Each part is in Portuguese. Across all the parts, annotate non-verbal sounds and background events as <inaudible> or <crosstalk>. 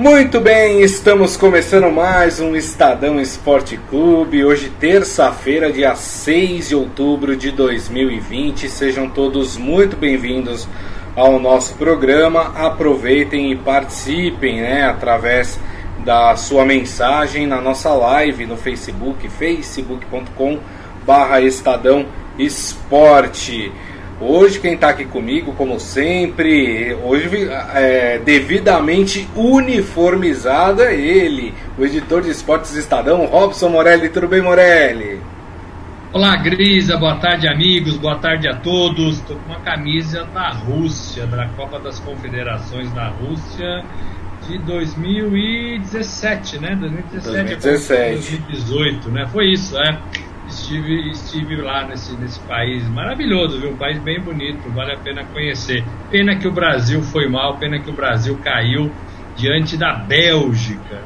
Muito bem, estamos começando mais um Estadão Esporte Clube. Hoje, terça-feira, dia 6 de outubro de 2020. Sejam todos muito bem-vindos ao nosso programa. Aproveitem e participem né, através da sua mensagem na nossa live no Facebook, facebook.com barra Estadão Esporte. Hoje quem está aqui comigo, como sempre, hoje é, devidamente uniformizado é ele, o editor de esportes Estadão, Robson Morelli. Tudo bem, Morelli? Olá, Grisa. Boa tarde, amigos. Boa tarde a todos. Estou com uma camisa da Rússia, da Copa das Confederações da Rússia de 2017, né? 2017, 2017. 2018, né? Foi isso, é estive, estive lá nesse, nesse país maravilhoso, viu? Um país bem bonito, vale a pena conhecer. Pena que o Brasil foi mal, pena que o Brasil caiu diante da Bélgica.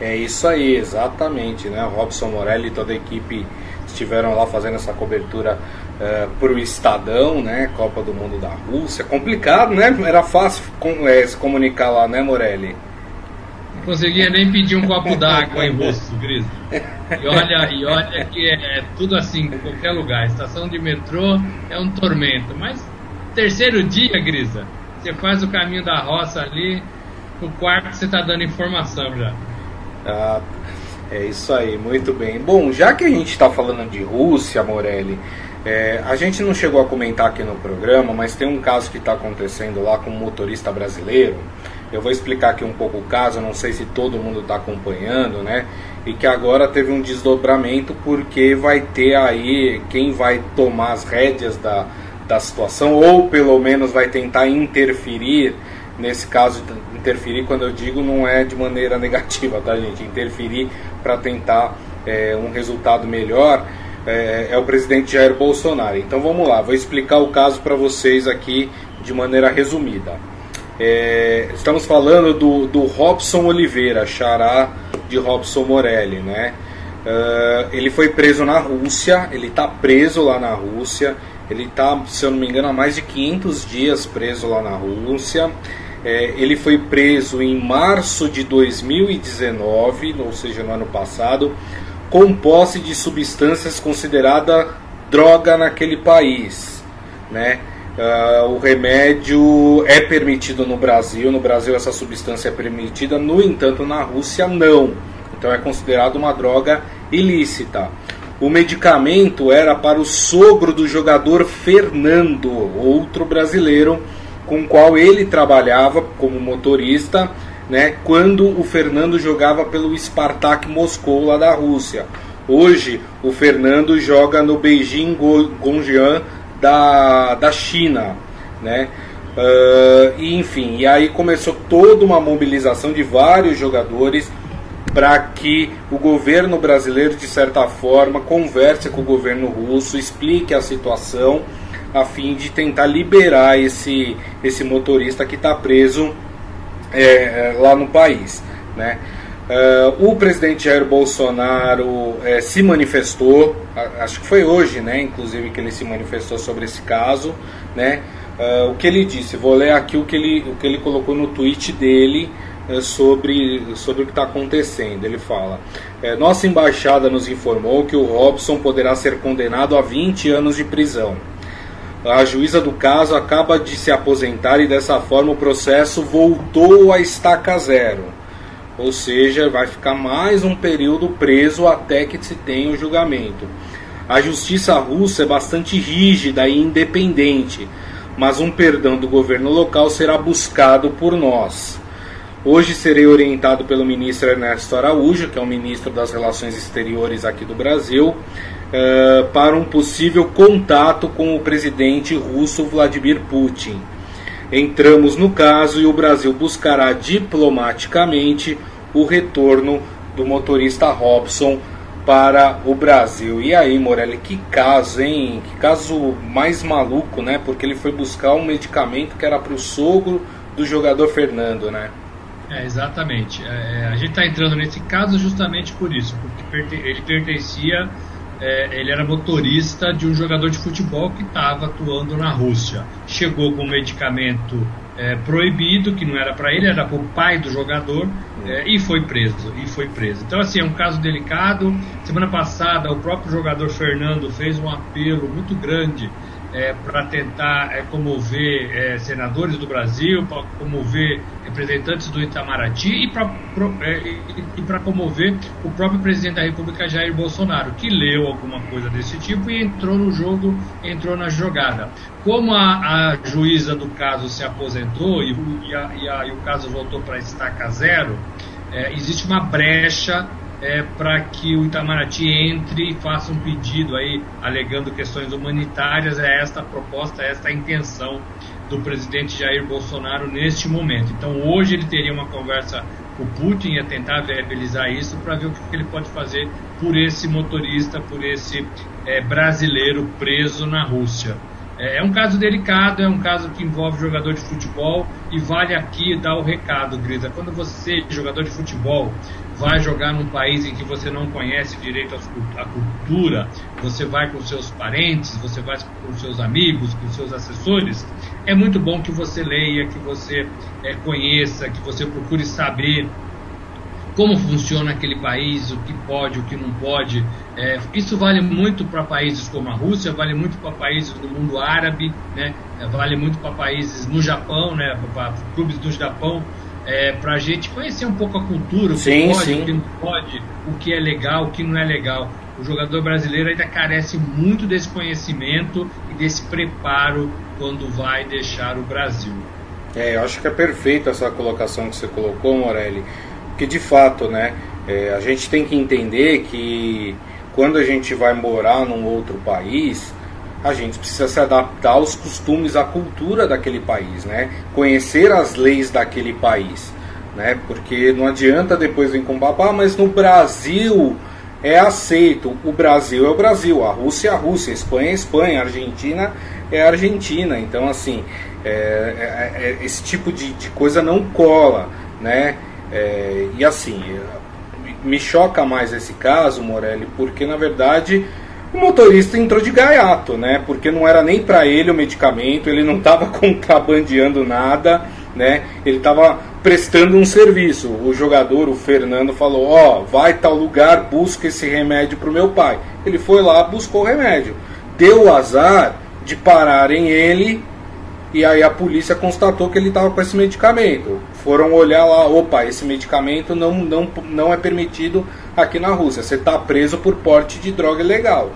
É isso aí, exatamente, né? Robson Morelli e toda a equipe estiveram lá fazendo essa cobertura uh, eh, para o Estadão, né? Copa do Mundo da Rússia. Complicado, né? Era fácil com, é, se comunicar lá, né, Morelli? Conseguia nem pedir um copo <laughs> d'água em rosto, Gris. E olha, e olha que é, é, tudo assim, em qualquer lugar. Estação de metrô é um tormento. Mas terceiro dia, Grisa, você faz o caminho da roça ali, no quarto você está dando informação já. Ah, é isso aí, muito bem. Bom, já que a gente está falando de Rússia, Morelli, é, a gente não chegou a comentar aqui no programa, mas tem um caso que está acontecendo lá com um motorista brasileiro. Eu vou explicar aqui um pouco o caso, não sei se todo mundo está acompanhando, né? E que agora teve um desdobramento porque vai ter aí quem vai tomar as rédeas da, da situação, ou pelo menos vai tentar interferir. Nesse caso, interferir, quando eu digo, não é de maneira <laughs> negativa, tá, gente? Interferir para tentar é, um resultado melhor é, é o presidente Jair Bolsonaro. Então vamos lá, vou explicar o caso para vocês aqui de maneira resumida. É, estamos falando do, do Robson Oliveira, xará de Robson Morelli, né? Uh, ele foi preso na Rússia, ele está preso lá na Rússia, ele está, se eu não me engano, há mais de 500 dias preso lá na Rússia. É, ele foi preso em março de 2019, ou seja, no ano passado, com posse de substâncias considerada droga naquele país, né? Uh, o remédio é permitido no Brasil, no Brasil essa substância é permitida, no entanto na Rússia não. Então é considerado uma droga ilícita. O medicamento era para o sogro do jogador Fernando, outro brasileiro com o qual ele trabalhava como motorista, né, quando o Fernando jogava pelo Spartak Moscou lá da Rússia. Hoje o Fernando joga no Beijing Gongjiang da, da China, né? Uh, e, enfim, e aí começou toda uma mobilização de vários jogadores para que o governo brasileiro, de certa forma, converse com o governo russo, explique a situação, a fim de tentar liberar esse, esse motorista que está preso é, lá no país. Né? Uh, o presidente Jair Bolsonaro é, se manifestou, acho que foi hoje, né, inclusive, que ele se manifestou sobre esse caso. Né? Uh, o que ele disse, vou ler aqui o que ele, o que ele colocou no tweet dele sobre, sobre o que está acontecendo. Ele fala: Nossa embaixada nos informou que o Robson poderá ser condenado a 20 anos de prisão. A juíza do caso acaba de se aposentar e dessa forma o processo voltou a estaca zero ou seja, vai ficar mais um período preso até que se tenha o julgamento. A justiça russa é bastante rígida e independente, mas um perdão do governo local será buscado por nós. Hoje serei orientado pelo ministro Ernesto Araújo, que é o ministro das Relações Exteriores aqui do Brasil, uh, para um possível contato com o presidente russo Vladimir Putin. Entramos no caso e o Brasil buscará diplomaticamente o retorno do motorista Robson para o Brasil. E aí, Morelli, que caso, hein? Que caso mais maluco, né? Porque ele foi buscar um medicamento que era para o sogro do jogador Fernando, né? É, exatamente. É, é a gente está entrando nesse caso justamente por isso, porque ele pertencia, é, ele era motorista de um jogador de futebol que estava atuando na Rússia. Chegou com um medicamento é, proibido, que não era para ele, era para o pai do jogador, é, e foi preso. E foi preso. Então, assim, é um caso delicado. Semana passada, o próprio jogador Fernando fez um apelo muito grande é, para tentar é, comover é, senadores do Brasil, para comover representantes do Itamaraty e para é, comover o próprio presidente da República Jair Bolsonaro, que leu alguma coisa desse tipo e entrou no jogo, entrou na jogada. Como a, a juíza do caso se aposentou e, e, a, e, a, e o caso voltou para estaca zero, é, existe uma brecha é, para que o Itamaraty entre e faça um pedido aí, alegando questões humanitárias. É esta a proposta, é esta a intenção do presidente Jair Bolsonaro neste momento. Então, hoje ele teria uma conversa com o Putin, ia tentar viabilizar isso para ver o que ele pode fazer por esse motorista, por esse é, brasileiro preso na Rússia. É, é um caso delicado, é um caso que envolve jogador de futebol e vale aqui dar o recado, Grisa. Quando você, jogador de futebol, vai jogar num país em que você não conhece direito a cultura, você vai com seus parentes, você vai com seus amigos, com seus assessores, é muito bom que você leia, que você é, conheça, que você procure saber como funciona aquele país, o que pode, o que não pode. É, isso vale muito para países como a Rússia, vale muito para países do mundo árabe, né? Vale muito para países no Japão, né? para clubes do Japão, é, para a gente conhecer um pouco a cultura, o que sim, pode, sim. o que não pode, o que é legal, o que não é legal. O jogador brasileiro ainda carece muito desse conhecimento e desse preparo quando vai deixar o Brasil. É, eu acho que é perfeita essa colocação que você colocou, Morelli que de fato, né, é, a gente tem que entender que quando a gente vai morar num outro país, a gente precisa se adaptar aos costumes, à cultura daquele país, né? Conhecer as leis daquele país, né? Porque não adianta depois vir com babá, mas no Brasil é aceito. O Brasil é o Brasil, a Rússia é a Rússia, a Espanha é a Espanha, a Argentina é a Argentina. Então, assim, é, é, é, esse tipo de, de coisa não cola, né? É, e assim, me choca mais esse caso, Morelli, porque na verdade o motorista entrou de gaiato, né? Porque não era nem para ele o medicamento, ele não estava <laughs> contrabandeando nada, né? Ele estava prestando um serviço. O jogador, o Fernando, falou: Ó, oh, vai tal lugar, busca esse remédio para o meu pai. Ele foi lá, buscou o remédio. Deu o azar de pararem ele e aí a polícia constatou que ele estava com esse medicamento. Foram olhar lá, opa, esse medicamento não, não, não é permitido aqui na Rússia. Você está preso por porte de droga ilegal.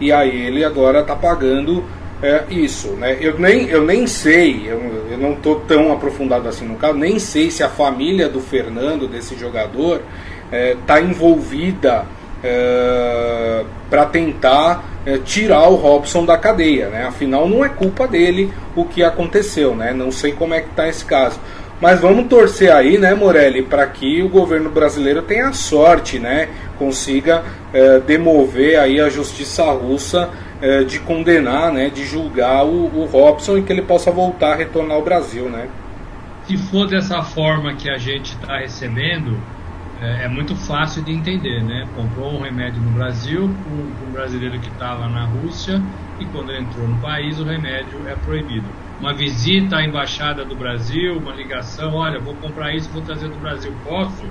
E aí ele agora está pagando é, isso. Né? Eu, nem, eu nem sei, eu, eu não estou tão aprofundado assim no caso, nem sei se a família do Fernando, desse jogador, está é, envolvida é, para tentar é, tirar o Robson da cadeia, né? Afinal, não é culpa dele o que aconteceu, né? Não sei como é que está esse caso. Mas vamos torcer aí, né, Morelli, para que o governo brasileiro tenha sorte, né? Consiga é, demover aí a justiça russa é, de condenar, né? De julgar o, o Robson e que ele possa voltar a retornar ao Brasil, né? Se for dessa forma que a gente está recebendo, é, é, muito fácil de entender, né? Comprou um remédio no Brasil, um, um brasileiro que estava na Rússia e quando entrou no país o remédio é proibido. Uma visita à embaixada do Brasil, uma ligação, olha, vou comprar isso, vou trazer do Brasil, posso?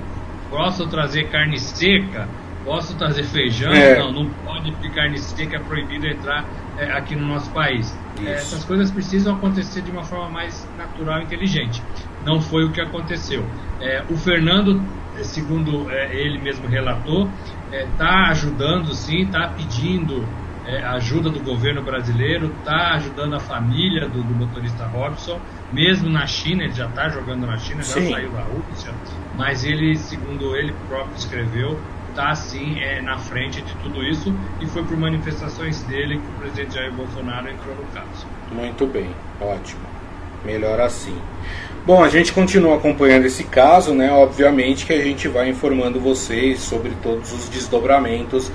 Posso trazer carne seca? Posso trazer feijão? É. Não, não pode, porque carne seca é proibido entrar é, aqui no nosso país. É, essas coisas precisam acontecer de uma forma mais natural e inteligente. Não foi o que aconteceu. É, o Fernando segundo é, ele mesmo relatou, está é, tá ajudando sim, está pedindo é, ajuda do governo brasileiro, está ajudando a família do, do, motorista Robson, mesmo na China, ele já está jogando na China, já sim. saiu da Rússia, mas ele, segundo ele próprio escreveu, está sim é, na frente de tudo isso e foi por manifestações dele que o presidente Jair Bolsonaro entrou no caso. Muito bem, ótimo. Melhor assim. Bom, a gente continua acompanhando esse caso, né? Obviamente que a gente vai informando vocês sobre todos os desdobramentos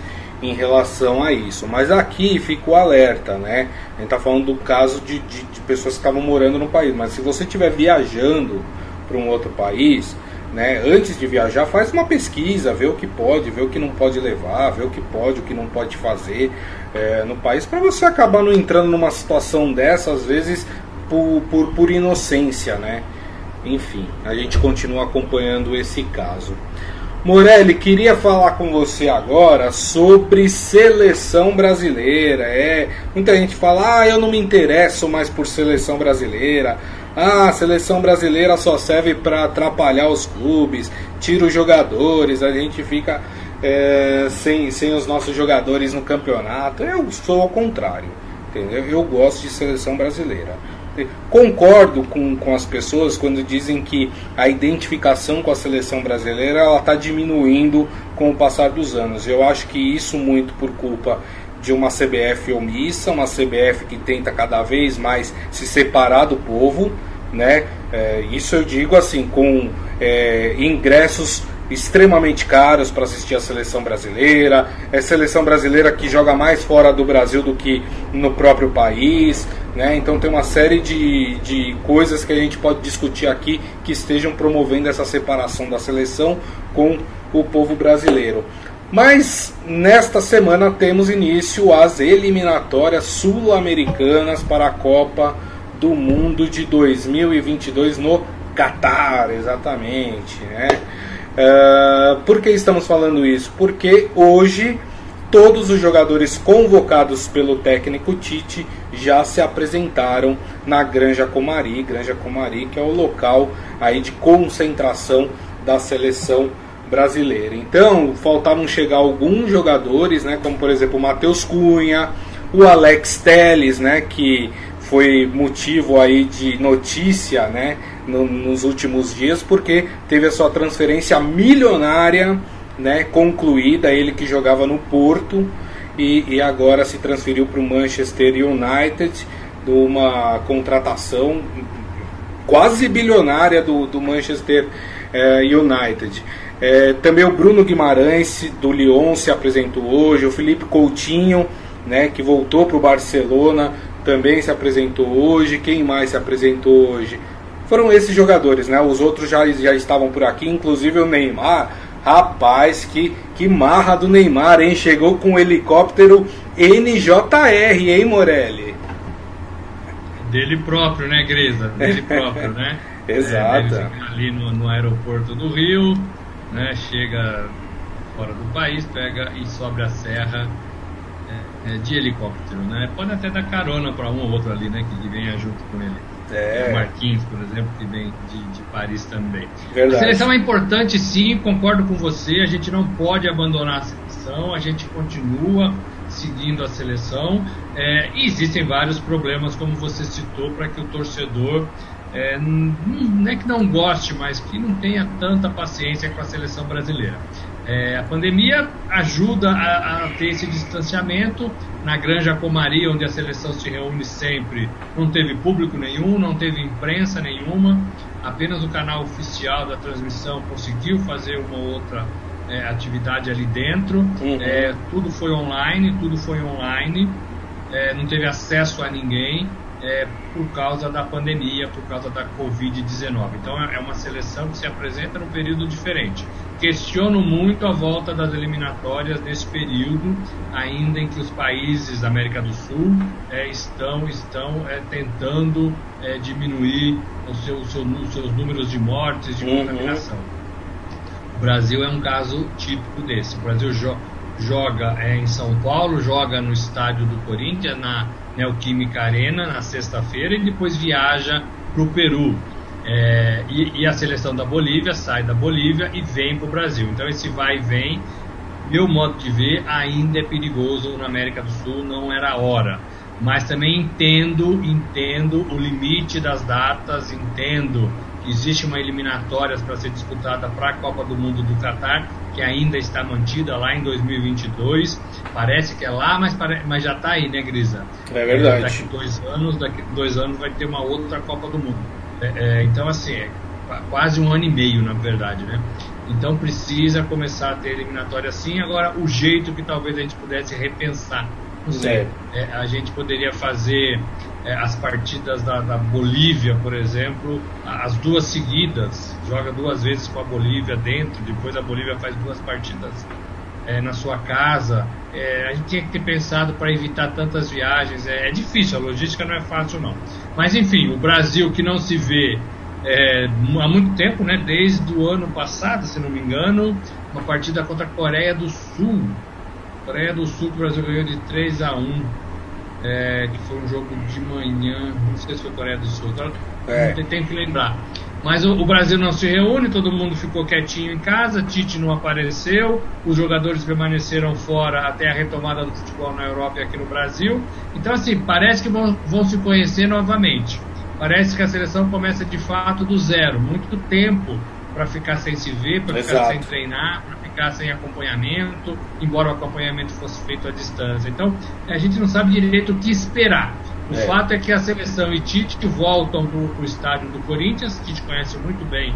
em relação a isso. Mas aqui fica o alerta, né? A gente está falando do caso de, de, de, pessoas que estavam morando no país. Mas se você estiver viajando para um outro país, né? Antes de viajar, faz uma pesquisa, vê o que pode, vê o que não pode levar, vê o que pode, o que não pode fazer é, no país, para você acabar não entrando numa situação dessa, às vezes por, por, por inocência, né? Enfim, a gente continua acompanhando esse caso. Morelli, queria falar com você agora sobre seleção brasileira. É, muita gente fala: "Ah, eu não me interesso mais por seleção brasileira. Ah, a seleção brasileira só serve para atrapalhar os clubes, tira os jogadores, a gente fica é, sem, sem os nossos jogadores no campeonato". Eu sou ao contrário, entendeu? Eu gosto de seleção brasileira. Concordo com, com as pessoas quando dizem que a identificação com a seleção brasileira ela está diminuindo com o passar dos anos. Eu acho que isso muito por culpa de uma CBF omissa, uma CBF que tenta cada vez mais se separar do povo, né? É, isso eu digo assim, com é, ingressos extremamente caros para assistir a seleção brasileira, é seleção brasileira que joga mais fora do Brasil do que no próprio país, né? Então tem uma série de, de coisas que a gente pode discutir aqui que estejam promovendo essa separação da seleção com o povo brasileiro. Mas nesta semana temos início as eliminatórias sul-americanas para a Copa do Mundo de 2022 no Catar, exatamente, né? Uh, por que estamos falando isso? Porque hoje todos os jogadores convocados pelo técnico Tite já se apresentaram na Granja Comari, Granja Comari que é o local aí de concentração da seleção brasileira. Então, faltavam chegar alguns jogadores, né, como por exemplo o Matheus Cunha, o Alex Teles, né, que foi motivo aí de notícia, né, no, nos últimos dias, porque teve a sua transferência milionária né, concluída, ele que jogava no Porto e, e agora se transferiu para o Manchester United, de uma contratação quase bilionária do, do Manchester eh, United. Eh, também o Bruno Guimarães do Lyon se apresentou hoje, o Felipe Coutinho, né, que voltou para o Barcelona, também se apresentou hoje. Quem mais se apresentou hoje? foram esses jogadores, né? Os outros já, já estavam por aqui, inclusive o Neymar. Rapaz, que, que marra do Neymar, hein? Chegou com o helicóptero NJR, hein, Morelli? Dele próprio, né, Grisa? Dele <laughs> próprio, né? Exato. É, ali no, no aeroporto do Rio, né? Chega fora do país, pega e sobe a serra é, é, de helicóptero, né? Pode até dar carona para um ou outro ali, né? Que venha junto com ele. É. O Marquinhos, por exemplo, que vem de, de Paris também. Verdade. A seleção é importante, sim, concordo com você. A gente não pode abandonar a seleção, a gente continua seguindo a seleção. É, e existem vários problemas, como você citou, para que o torcedor é, não é que não goste, mas que não tenha tanta paciência com a seleção brasileira. É, a pandemia ajuda a, a, ter esse distanciamento. Na Granja Comari, onde a seleção se reúne sempre, não teve público nenhum, não teve imprensa nenhuma, apenas o canal oficial da transmissão conseguiu fazer uma outra é, atividade ali dentro. Uhum. É, tudo foi online, tudo foi online, é, não teve acesso a ninguém é, por causa da pandemia, por causa da Covid-19. Então é, é uma seleção que se apresenta num período diferente. Questiono muito a volta das eliminatórias nesse período, ainda em que os países da América do Sul é, estão, estão é, tentando é, diminuir os seus, seus números de mortes, de uhum. contaminação. O Brasil é um caso típico desse. O Brasil jo joga é, em São Paulo, joga no estádio do Corinthians, na Neoquímica Arena na sexta-feira e depois viaja para o Peru. É, e, e, a seleção da Bolívia sai da Bolívia e vem para o Brasil. Então esse vai e vem, meu modo de ver, ainda é perigoso na América do Sul, não era a hora. Mas também entendo, entendo o limite das datas, entendo que existe uma eliminatórias para ser disputada para a Copa do Mundo do Catar que ainda está mantida lá em 2022. Parece que é lá, mas, pare... mas já está aí, né, Grisa? É verdade. daqui dois anos, daqui dois anos vai ter uma outra Copa do Mundo. É, é, então, assim, é quase um ano e meio, na verdade, né? Então precisa começar a ter eliminatória assim. Agora, o jeito que talvez a gente pudesse repensar. Não sei, é. é a gente poderia fazer é, as partidas da, da, Bolívia, por exemplo, as duas seguidas, joga duas vezes com a Bolívia dentro, depois a Bolívia faz duas partidas é, na sua casa. É, a gente tinha que ter pensado para evitar tantas viagens. É, é, difícil, a logística não é fácil não. Mas enfim, o Brasil que não se vê é, há muito tempo, né, desde o ano passado, se não me engano, uma partida contra a Coreia do Sul. Coreia do Sul, o Brasil ganhou de 3 a 1 é, que foi um jogo de manhã, não sei se foi Coreia do Sul, então, é. tem que lembrar. Mas o, o, Brasil não se reúne, todo mundo ficou quietinho em casa, Tite não apareceu, os jogadores permaneceram fora até a retomada do futebol na Europa e aqui no Brasil. Então, assim, parece que vão, vão se conhecer novamente. Parece que a seleção começa de fato do zero. Muito tempo para ficar sem se ver, para ficar sem treinar, para ficar sem acompanhamento, embora o acompanhamento fosse feito à distância. Então, a gente não sabe direito o que esperar. O é. fato é que a seleção e Tite voltam para o estádio do Corinthians. Tite conhece muito bem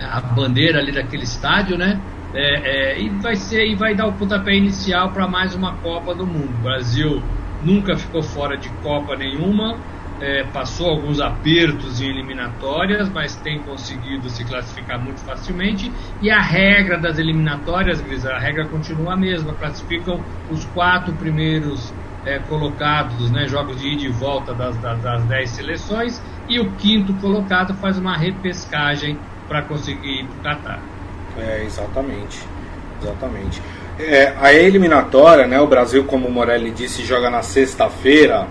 a bandeira ali daquele estádio, né? É, é, e vai ser e vai dar o pontapé inicial para mais uma Copa do Mundo. O Brasil nunca ficou fora de Copa nenhuma, é, passou alguns apertos em eliminatórias, mas tem conseguido se classificar muito facilmente. E a regra das eliminatórias, Gris, a regra continua a mesma: classificam os quatro primeiros é, colocados, né, jogos de ida e volta das, das, das 10 seleções, e o quinto colocado faz uma repescagem para conseguir ir para o Qatar. É, exatamente. Exatamente. É, a eliminatória, né, o Brasil, como o Morelli disse, joga na sexta-feira,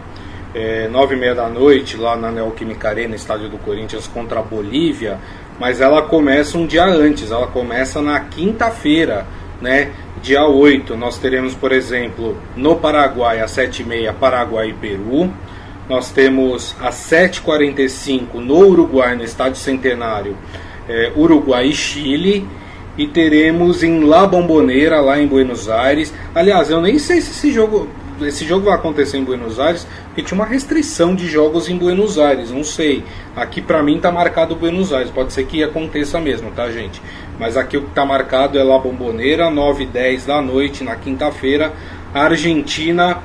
é, nove e meia da noite, lá na Neoquímica Arena, estádio do Corinthians, contra a Bolívia, mas ela começa um dia antes, ela começa na quinta-feira, né? Dia 8, nós teremos, por exemplo, no Paraguai, às 7h30, Paraguai e Peru. Nós temos às 7h45 no Uruguai, no Estádio Centenário, é, Uruguai e Chile. E teremos em La Bombonera, lá em Buenos Aires. Aliás, eu nem sei se esse jogo esse jogo vai acontecer em Buenos Aires, porque tinha uma restrição de jogos em Buenos Aires, não sei. Aqui para mim tá marcado Buenos Aires, pode ser que aconteça mesmo, tá, gente? Mas aqui o que tá marcado é La Bombonera, 9 e 10 da noite na quinta-feira, Argentina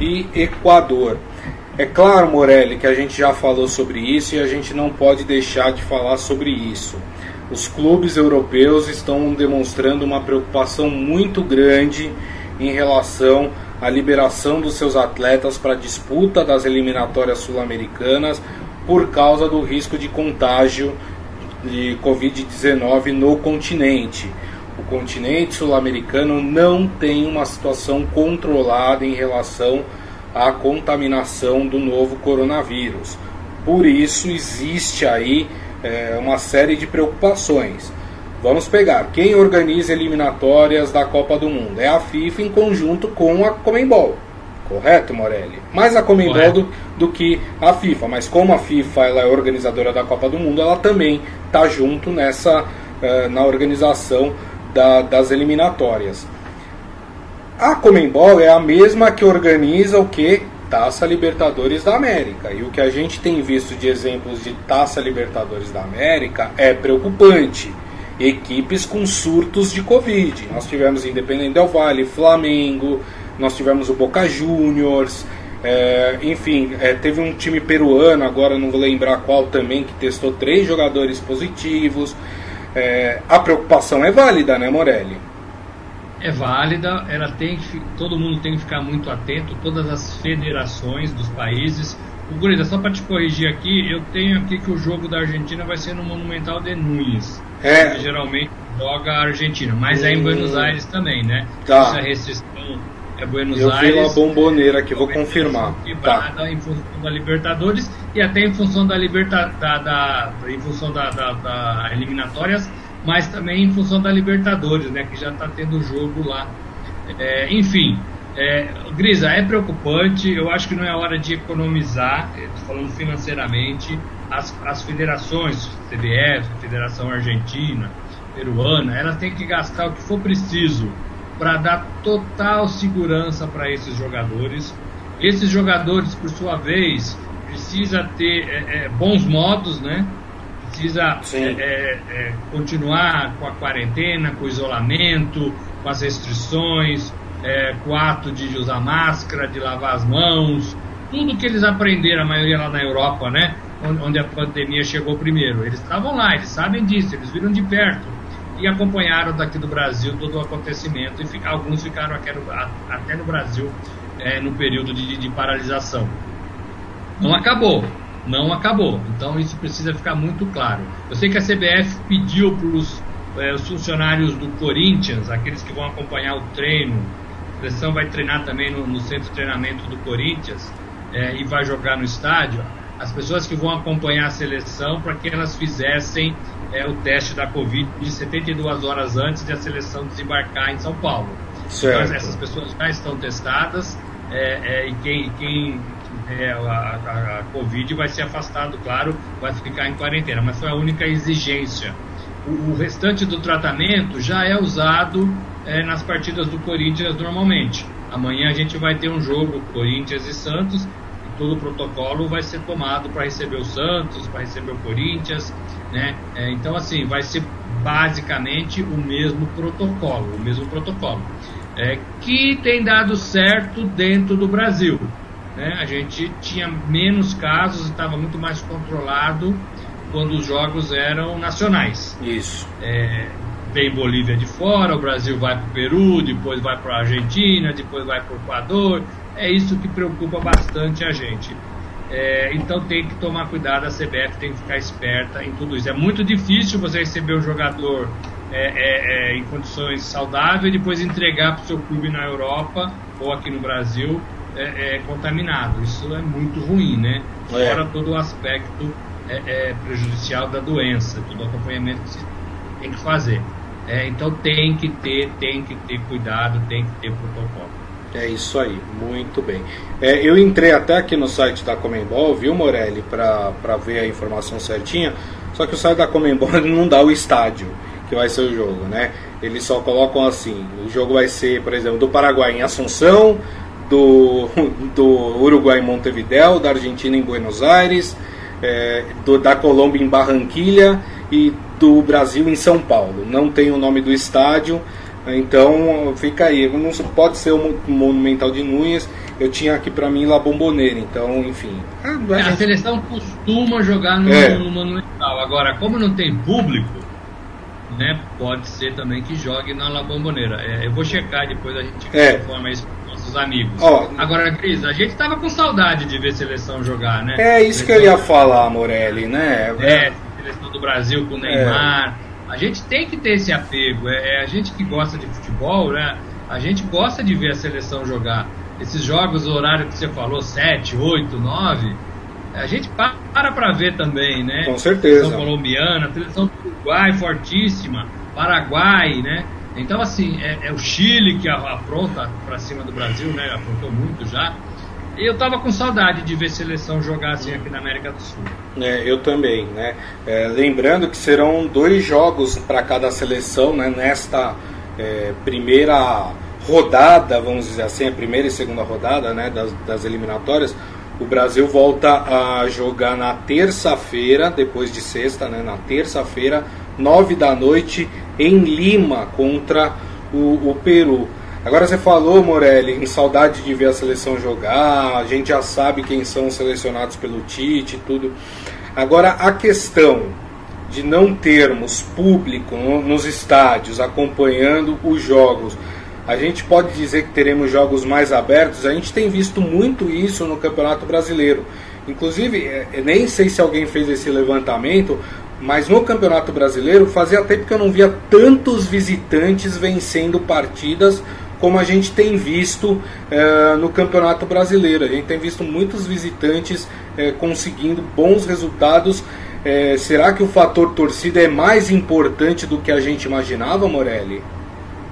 e Equador. É claro, Morelli, que a gente já falou sobre isso e a gente não pode deixar de falar sobre isso. Os clubes europeus estão demonstrando uma preocupação muito grande em relação a liberação dos seus atletas para a disputa das eliminatórias sul-americanas por causa do risco de contágio de Covid-19 no continente. O continente sul-americano não tem uma situação controlada em relação à contaminação do novo coronavírus. Por isso existe aí é, uma série de preocupações. Vamos pegar quem organiza eliminatórias da Copa do Mundo. É a FIFA em conjunto com a Comembol. Correto, Morelli? Mais a Comembol do, do, que a FIFA. Mas como a FIFA ela é organizadora da Copa do Mundo, ela também está junto nessa uh, na organização da, das eliminatórias. A Comembol é a mesma que organiza o que? Taça Libertadores da América. E o que a gente tem visto de exemplos de Taça Libertadores da América é preocupante equipes com surtos de Covid. Nós tivemos Independente Del Vale, Flamengo, nós tivemos o Boca Juniors, é, enfim, é, teve um time peruano, agora não vou lembrar qual também, que testou três jogadores positivos. É, a preocupação é válida, né, Morelli? É válida, ela tem que, todo mundo tem que ficar muito atento, todas as federações dos países. O Gurida, só para te corrigir aqui, eu tenho aqui que o jogo da Argentina vai ser no Monumental de Nunes. É. geralmente joga a Argentina, mas hum. é em Buenos Aires também, né? Tá. Essa restrição é Buenos eu Aires. Eu vi uma bomboneira aqui, vou confirmar. Tá. Em função da Libertadores e até em função da Liberta, da, da em função da, da, da, eliminatórias, mas também em função da Libertadores, né? Que já está tendo jogo lá. É, enfim, é, Grisa, é preocupante. Eu acho que não é hora de economizar, falando financeiramente as, as federações, CBF, Federação Argentina, Peruana, elas têm que gastar o que for preciso para dar total segurança para esses jogadores. Esses jogadores, por sua vez, precisa ter é, é, bons modos, né? Precisa continuar com a quarentena, com o isolamento, com as restrições, é, com o ato de usar máscara, de lavar as mãos, tudo que eles aprenderam, a maioria lá na Europa, né? onde a pandemia chegou primeiro. Eles estavam lá, eles sabem disso, eles viram de perto. e acompanharam daqui do Brasil todo o acontecimento e alguns ficaram no, até no Brasil é, no período de, de paralisação. Não acabou, não acabou. Então isso precisa ficar muito claro. Eu sei que a CBF pediu para os é, funcionários do Corinthians, aqueles que vão acompanhar o treino, a seleção vai treinar também no, no centro de treinamento do Corinthians é, e vai jogar no estádio, as pessoas que vão acompanhar a seleção para que elas fizessem é, o teste da Covid de 72 horas antes de a seleção desembarcar em São Paulo. Certo. Então, essas pessoas já estão testadas é, é, e quem, quem é, a, a, a, Covid vai ser afastado, claro, vai ficar em quarentena, mas foi a única exigência. O, o restante do tratamento já é usado é, nas partidas do Corinthians normalmente. Amanhã a gente vai ter um jogo Corinthians e Santos todo o protocolo vai ser tomado para receber o Santos, para receber o Corinthians, né? É, então assim vai ser basicamente o mesmo protocolo, o mesmo protocolo, é, que tem dado certo dentro do Brasil. Né? A gente tinha menos casos, estava muito mais controlado quando os jogos eram nacionais. Isso. É, vem Bolívia de fora, o Brasil vai para o Peru, depois vai para a Argentina, depois vai para o Equador, é isso que preocupa bastante a gente. É, então tem que tomar cuidado, a CBF tem que ficar esperta em tudo isso. É muito difícil você receber um jogador é, é, é em condições saudáveis e depois entregar para o seu clube na Europa ou aqui no Brasil é, é, contaminado. Isso é muito ruim, né? Fora todo o aspecto prejudicial da doença, todo o acompanhamento que se tem que fazer. Então tem que ter, tem que ter cuidado, tem que ter protocolo. É isso aí, muito bem. É, eu entrei até aqui no site da Comembol, viu, Morelli, para ver a informação certinha. Só que o site da Comembol <laughs> não dá o estádio que vai ser o jogo, né? Eles só colocam assim: o jogo vai ser, por exemplo, do Paraguai em Assunção, do, <laughs> do Uruguai em Montevideo, da Argentina em Buenos Aires, é, do, da Colômbia em Barranquilha e do Brasil em São Paulo. Não tem o nome do estádio. Então fica aí, não pode ser o Monumental de Núñez, eu tinha aqui para mim La Bomboneira, então enfim. A, a, é, a seleção costuma jogar no, é. no, Monumental, agora como não tem público, né, pode ser também que jogue na La Bomboneira. É, eu vou checar depois a gente é. informa isso para nossos amigos. Ó, agora, Cris, a gente tava com saudade de ver a seleção jogar, né? É isso que eu ia falar, Morelli, né? É, seleção do Brasil com o Neymar. É. A gente tem que ter esse apego. É, é, a gente que gosta de futebol, né? A gente gosta de ver a seleção jogar. Esses jogos, o horário que você falou, 7, 8, 9, a gente para para ver também, né? Com certeza. Seleção colombiana, seleção do Uruguai fortíssima, Paraguai, né? Então, assim, é, é o Chile que afronta para cima do Brasil, né? Afrontou muito já. Eu tava com saudade de ver seleção jogar assim aqui na América do Sul. É, eu também, né? É, lembrando que serão dois jogos para cada seleção, né? Nesta é, primeira rodada, vamos dizer assim, a primeira e segunda rodada, né? Das, das eliminatórias. O Brasil volta a jogar na terça-feira, depois de sexta, né? Na terça-feira, nove da noite, em Lima, contra o, o Peru. Agora você falou, Morelli, em saudade de ver a seleção jogar, a gente já sabe quem são selecionados pelo Tite e tudo. Agora a questão de não termos público nos estádios acompanhando os jogos. A gente pode dizer que teremos jogos mais abertos, a gente tem visto muito isso no Campeonato Brasileiro. Inclusive, é, nem sei se alguém fez esse levantamento, mas no Campeonato Brasileiro fazia tempo que eu não via tantos visitantes vencendo partidas como a gente tem visto é, no Campeonato Brasileiro. A gente tem visto muitos visitantes é, conseguindo bons resultados. É, será que o fator torcida é mais importante do que a gente imaginava, Morelli?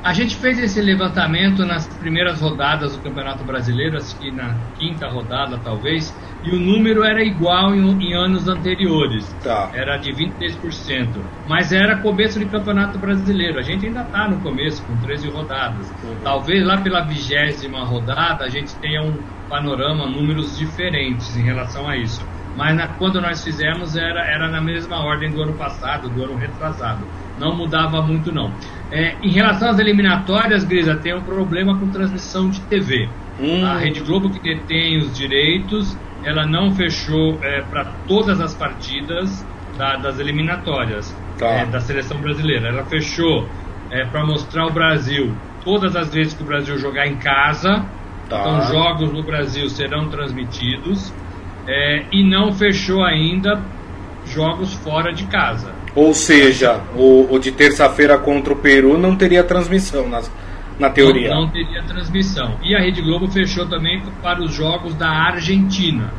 A gente fez esse levantamento nas primeiras rodadas do Campeonato Brasileiro, acho que na quinta rodada talvez, e o número era igual em, em anos anteriores. Tá. Era de 23%. Mas era começo de Campeonato Brasileiro. A gente ainda está no começo, com 13 rodadas. Uhum. Talvez lá pela vigésima rodada a gente tenha um panorama, números diferentes em relação a isso. Mas na, quando nós fizemos era, era na mesma ordem do ano passado, do ano retrasado. Não mudava muito não. É, em relação às eliminatórias, Grisa, tem um problema com transmissão de TV. Hum. A Rede Globo que detém os direitos, ela não fechou é, para todas as partidas da, das eliminatórias. tá. é, da seleção brasileira. Ela fechou é, para mostrar o Brasil todas as vezes que o Brasil jogar em casa. Tá. Então, jogos no Brasil serão transmitidos. É, e não fechou ainda jogos fora de casa. Ou seja, o, o de terça-feira contra o Peru não teria transmissão nas, na teoria. Não, não, teria transmissão. E a Rede Globo fechou também para os jogos da Argentina.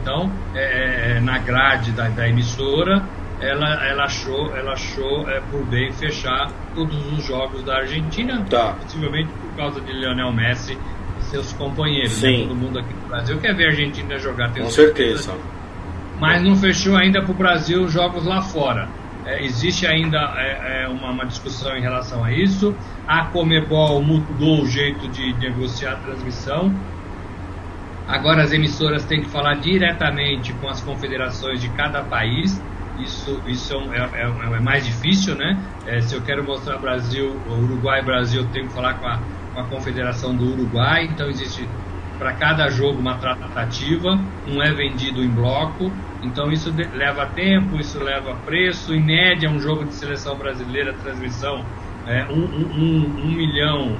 Então, é, é, na grade da, da, emissora, ela, ela achou, ela achou é, por bem fechar todos os jogos da Argentina, tá. possivelmente por causa de Lionel Messi e seus companheiros. Né? Todo mundo aqui no Brasil quer ver a Argentina jogar. Com certeza. certeza. Mas não fechou ainda para o Brasil jogos lá fora. É, existe ainda é, é, uma, uma, discussão em relação a isso. A Comebol mudou o jeito de negociar a transmissão. Agora as emissoras têm que falar diretamente com as confederações de cada país. Isso, isso é, é, é, é mais difícil, né? se eu quero mostrar Brasil, Uruguai Brasil, eu tenho que falar com a, com a confederação do Uruguai. Então existe para cada jogo uma tratativa, não é vendido em bloco, então isso leva tempo, isso leva preço, em média um jogo de seleção brasileira, transmissão, é, 1 um, um, um, milhão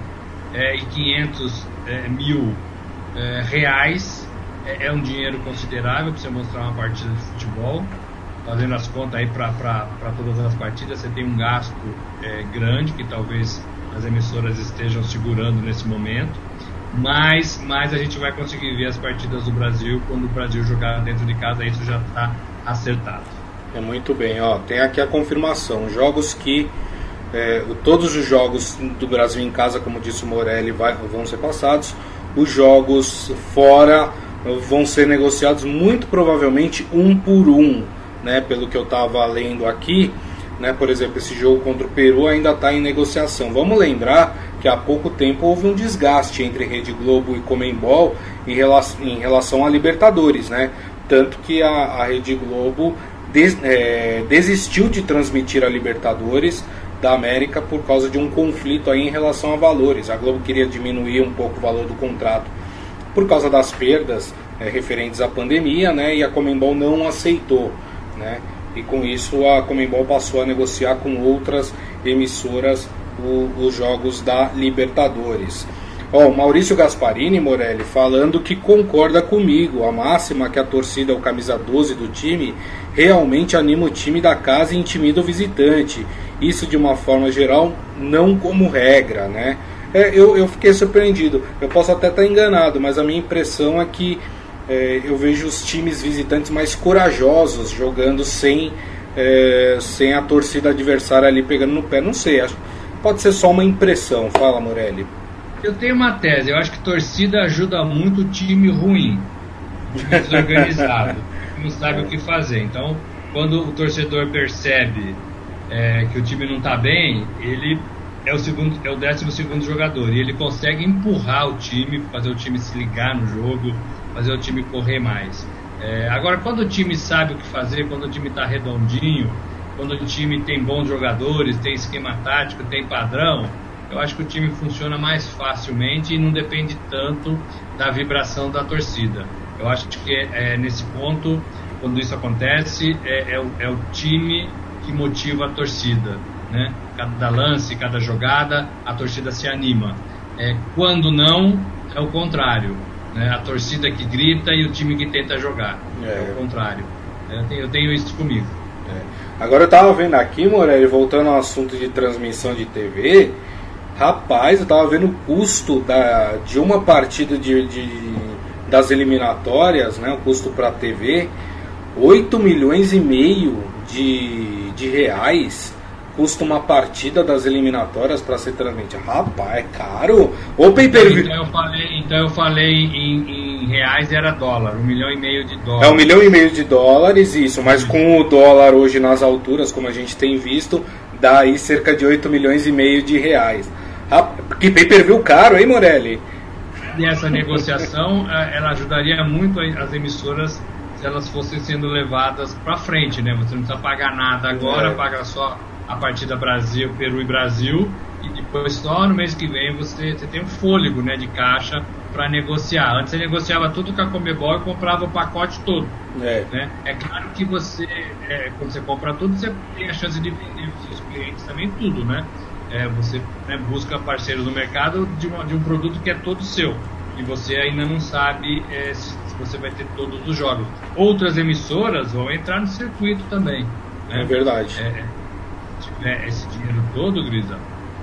é, e 500 é, mil é, reais, é, é, um dinheiro considerável para você mostrar uma partida de futebol, fazendo as contas aí para todas as partidas, você tem um gasto é, grande que talvez as emissoras estejam segurando nesse momento, mas, mas a gente vai conseguir ver as partidas do Brasil quando o Brasil jogar dentro de casa, isso já está acertado. É muito bem, ó. Tem aqui a confirmação. Jogos que. É, todos os jogos do Brasil em casa, como disse o Morelli, vai, vão ser passados. Os jogos fora vão ser negociados muito provavelmente um por um, né? Pelo que eu estava lendo aqui, né? Por exemplo, esse jogo contra o Peru ainda está em negociação. Vamos lembrar que há pouco tempo houve um desgaste entre Rede Globo e Comembol em relação, em relação a Libertadores, né? Tanto que a, a Rede Globo des, é, desistiu de transmitir a Libertadores da América por causa de um conflito aí em relação a valores. A Globo queria diminuir um pouco o valor do contrato por causa das perdas é, referentes à pandemia, né? E a Comembol não aceitou, né? E com isso a Comembol passou a negociar com outras emissoras o, os jogos da Libertadores. Ó, o Maurício Gasparini, Morelli, falando que concorda comigo. A máxima que a torcida, o camisa 12 do time, realmente anima o time da casa e intimida o visitante. Isso de uma forma geral, não como regra, né? É, eu, eu fiquei surpreendido. Eu posso até estar enganado, mas a minha impressão é que é, eu vejo os times visitantes mais corajosos jogando sem, é, sem a torcida adversária ali pegando no pé. Não sei, acho pode ser só uma impressão. Fala, Morelli. Eu tenho uma tese. Eu acho que torcida ajuda muito o time ruim, o time desorganizado, não sabe o que fazer. Então, quando o torcedor percebe é, que o time não está bem, ele é o segundo, é o décimo segundo jogador e ele consegue empurrar o time, fazer o time se ligar no jogo, fazer o time correr mais. É, agora, quando o time sabe o que fazer, quando o time está redondinho, quando o time tem bons jogadores, tem esquema tático, tem padrão, eu acho que o time funciona mais facilmente e não depende tanto da vibração da torcida. Eu acho que é, é nesse ponto, quando isso acontece, é, é, o, é, o, time que motiva a torcida. Né? Cada lance, cada jogada, a torcida se anima. É, quando não, é o contrário. Né? A torcida que grita e o time que tenta jogar. É, é o contrário. Eu tenho, eu tenho isso comigo. É. Agora eu tava vendo aqui, Morelli, voltando ao assunto de transmissão de TV, rapaz, eu tava vendo o custo da, de uma partida de, de das eliminatórias, né, o custo para TV, 8 milhões e meio de, de reais custa uma partida das eliminatórias para ser transmitida. Rapaz, é caro. O pay per view. Então eu falei, então eu falei em, em, reais era dólar, um milhão e meio de dólares. É um milhão e meio de dólares, isso, mas com o dólar hoje nas alturas, como a gente tem visto, dá aí cerca de 8 milhões e meio de reais. Que pay per view caro, hein, Morelli? E essa negociação, é, <laughs> ela ajudaria muito as emissoras se elas fossem sendo levadas para frente, né? Você não precisa pagar nada agora, é. paga só a partida Brasil, Peru e Brasil, e depois só no mês que vem você, você tem um fôlego né, de caixa para negociar. Antes você negociava tudo com a Comebol e comprava o pacote todo. É, né? é claro que você, é, quando você compra tudo, você tem a chance de vender para os seus clientes também tudo, né? É, você né, busca parceiros no mercado de, uma, de, um produto que é todo seu e você ainda não sabe é, se, se, você vai ter todos os jogos. Outras emissoras vão entrar no circuito também. Né? É verdade. É, tiver esse dinheiro todo, Grisa,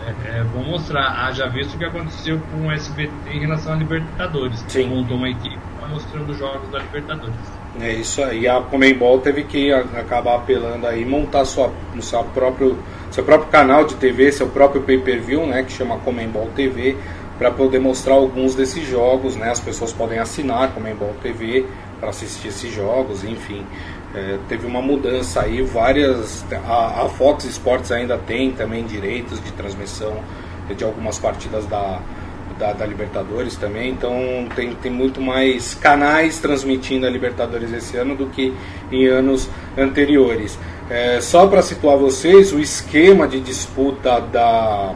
é, é, vou mostrar. Haja visto o que aconteceu com o SBT em relação a Libertadores. Sim. Montou uma equipe mostrando jogos da Libertadores. É isso aí. A Comembol teve que acabar apelando aí, montar sua, seu, próprio, seu próprio canal de TV, seu próprio pay-per-view, né, que chama Comembol TV, para poder mostrar alguns desses jogos. Né, as pessoas podem assinar Comembol TV para assistir esses jogos, enfim. É, teve uma mudança aí, várias. A, a, Fox Sports ainda tem também direitos de transmissão de algumas partidas da, da, da, Libertadores também, então tem, tem muito mais canais transmitindo a Libertadores esse ano do que em anos anteriores. É, só para situar vocês, o esquema de disputa da,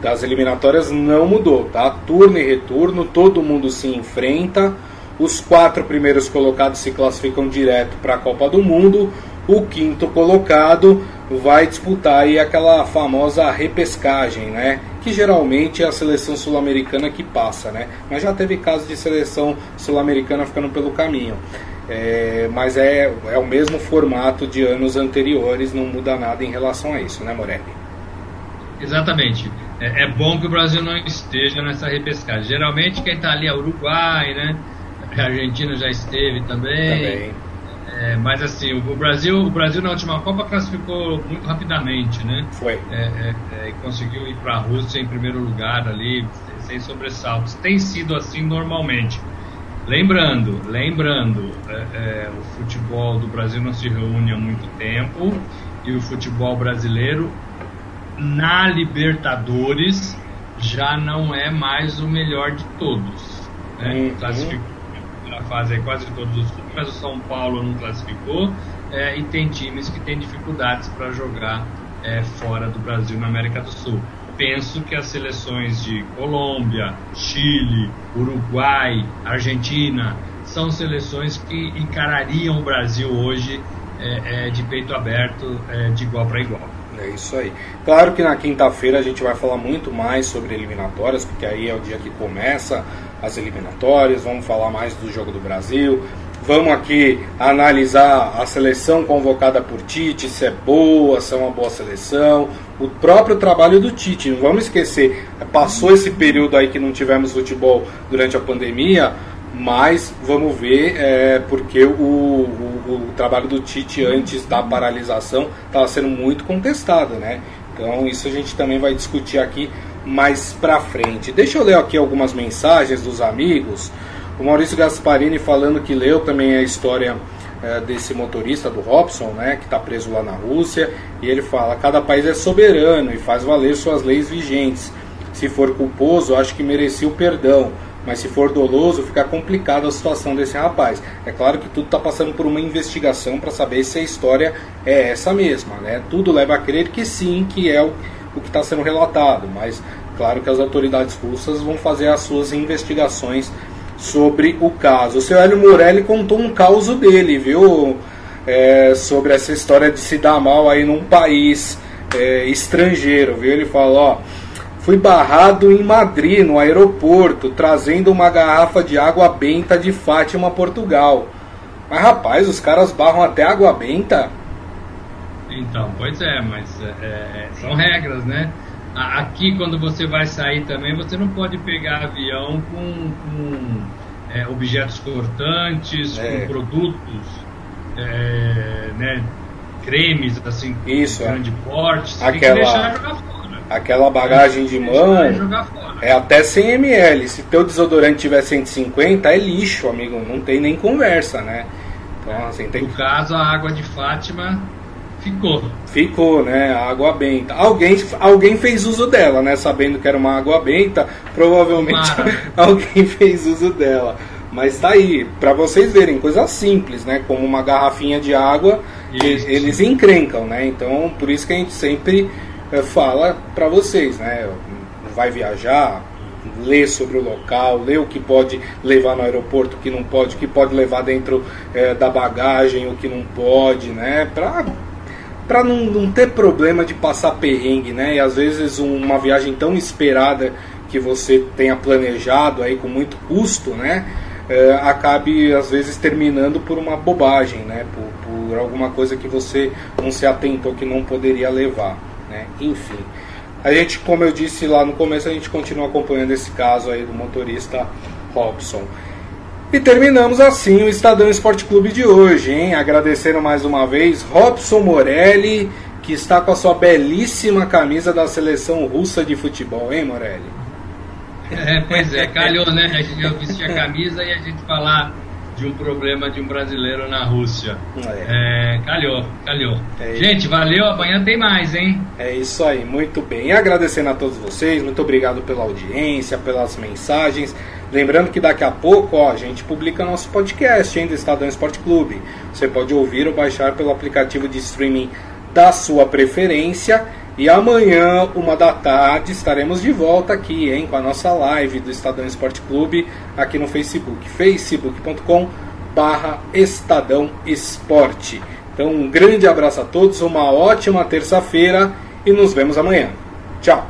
das eliminatórias não mudou, tá? Turno e retorno, todo mundo se enfrenta. Os quatro primeiros colocados se classificam direto para a Copa do Mundo. O quinto colocado vai disputar aí aquela famosa repescagem, né? Que geralmente é a seleção sul-americana que passa, né? Mas já teve casos de seleção sul-americana ficando pelo caminho. É, mas é, é o mesmo formato de anos anteriores, não muda nada em relação a isso, né, Morelli? Exatamente. É, é bom que o Brasil não esteja nessa repescagem. Geralmente quem está ali é Uruguai, né? A Argentina já esteve também. Também. É, mas assim, o Brasil, o Brasil na última Copa classificou muito rapidamente, né? Foi. É, é, é e conseguiu ir para a Rússia em primeiro lugar ali, sem sobressaltos. Tem sido assim normalmente. Lembrando, lembrando, é, é, o futebol do Brasil não se reúne há muito tempo e o futebol brasileiro na Libertadores já não é mais o melhor de todos. Né? Uhum. Classificou fase quase todos os clubes, mas o São Paulo não classificou é, e tem times que têm dificuldades para jogar é, fora do Brasil na América do Sul. Penso que as seleções de Colômbia, Chile, Uruguai, Argentina são seleções que encarariam o Brasil hoje é, de peito aberto, de igual para igual. É isso aí. Claro que na quinta-feira a gente vai falar muito mais sobre eliminatórias, porque aí é o dia que começa as eliminatórias, vamos falar mais do jogo do Brasil. Vamos aqui analisar a seleção convocada por Tite, se é boa, se é uma boa seleção, o próprio trabalho do Tite. Não vamos esquecer, passou esse período aí que não tivemos futebol durante a pandemia, mas vamos ver é, porque o, o, o, trabalho do Tite antes da paralisação estava sendo muito contestado, né? Então isso a gente também vai discutir aqui mais pra frente. Deixa eu ler aqui algumas mensagens dos amigos. O Maurício Gasparini falando que leu também a história é, desse motorista do Robson, né, que está preso lá na Rússia, e ele fala: cada país é soberano e faz valer suas leis vigentes. Se for culposo, acho que merecia o perdão. Mas se for doloso, fica complicada a situação desse rapaz. É claro que tudo está passando por uma investigação para saber se a história é essa mesma. Né? Tudo leva a crer que sim, que é o, o que está sendo relatado. Mas claro que as autoridades russas vão fazer as suas investigações sobre o caso. O seu Hélio Morelli contou um caos dele, viu? É, sobre essa história de se dar mal aí num país é, estrangeiro, viu? Ele falou, ó Fui barrado em Madrid, no aeroporto, trazendo uma garrafa de água benta de Fátima, Portugal. Mas rapaz, os caras barram até água benta? Então, pois é, mas é, é, são regras, né? Aqui, quando você vai sair também, você não pode pegar avião com, com é, objetos cortantes, é. com produtos, é, né, cremes, assim, Isso, é. grande porte. Aquela... Tem que deixar jogar fora aquela bagagem de mão é até 100 ml. Se teu desodorante tiver 150, é lixo, amigo. Não tem nem conversa, né? Então, assim, tem... No caso, a água de Fátima ficou. Ficou, né? A água benta. Alguém, alguém fez uso dela, né? Sabendo que era uma água benta, provavelmente <laughs> alguém fez uso dela. Mas tá aí, para vocês verem, coisas simples, né? Como uma garrafinha de água, isso. eles encrencam, né? Então, por isso que a gente sempre fala para vocês, né? Vai viajar, ler sobre o local, ler o que pode levar no aeroporto, o que não pode, o que pode levar dentro é, da bagagem, o que não pode, né? Para para não, não, ter problema de passar perrengue, né? E às vezes uma viagem tão esperada que você tenha planejado aí com muito custo, né? É, acabe às vezes terminando por uma bobagem, né? Por, por alguma coisa que você não se atentou que não poderia levar, né? Enfim. A gente, como eu disse lá no começo, a gente continua acompanhando esse caso aí do motorista Robson. E terminamos assim o Estadão Esporte Clube de hoje, hein? Agradecendo mais uma vez Robson Morelli, que está com a sua belíssima camisa da seleção russa de futebol, hein, Morelli? É, pois é, calhou, né? A gente vestir a camisa e a gente falar de um problema de um brasileiro na Rússia. É, é calhou, calhou. É Gente, valeu, amanhã tem mais, hein? É isso aí, muito bem. E agradecendo a todos vocês, muito obrigado pela audiência, pelas mensagens. Lembrando que daqui a pouco ó, a gente publica nosso podcast ainda Estadão Esporte Clube. Você pode ouvir ou baixar pelo aplicativo de streaming da sua preferência. E amanhã, uma da tarde, estaremos de volta aqui, hein, com a nossa live do Estadão Esporte Clube aqui no Facebook, facebook.com barra Estadão Esporte. Então, um grande abraço a todos, uma ótima terça-feira e nos vemos amanhã. Tchau!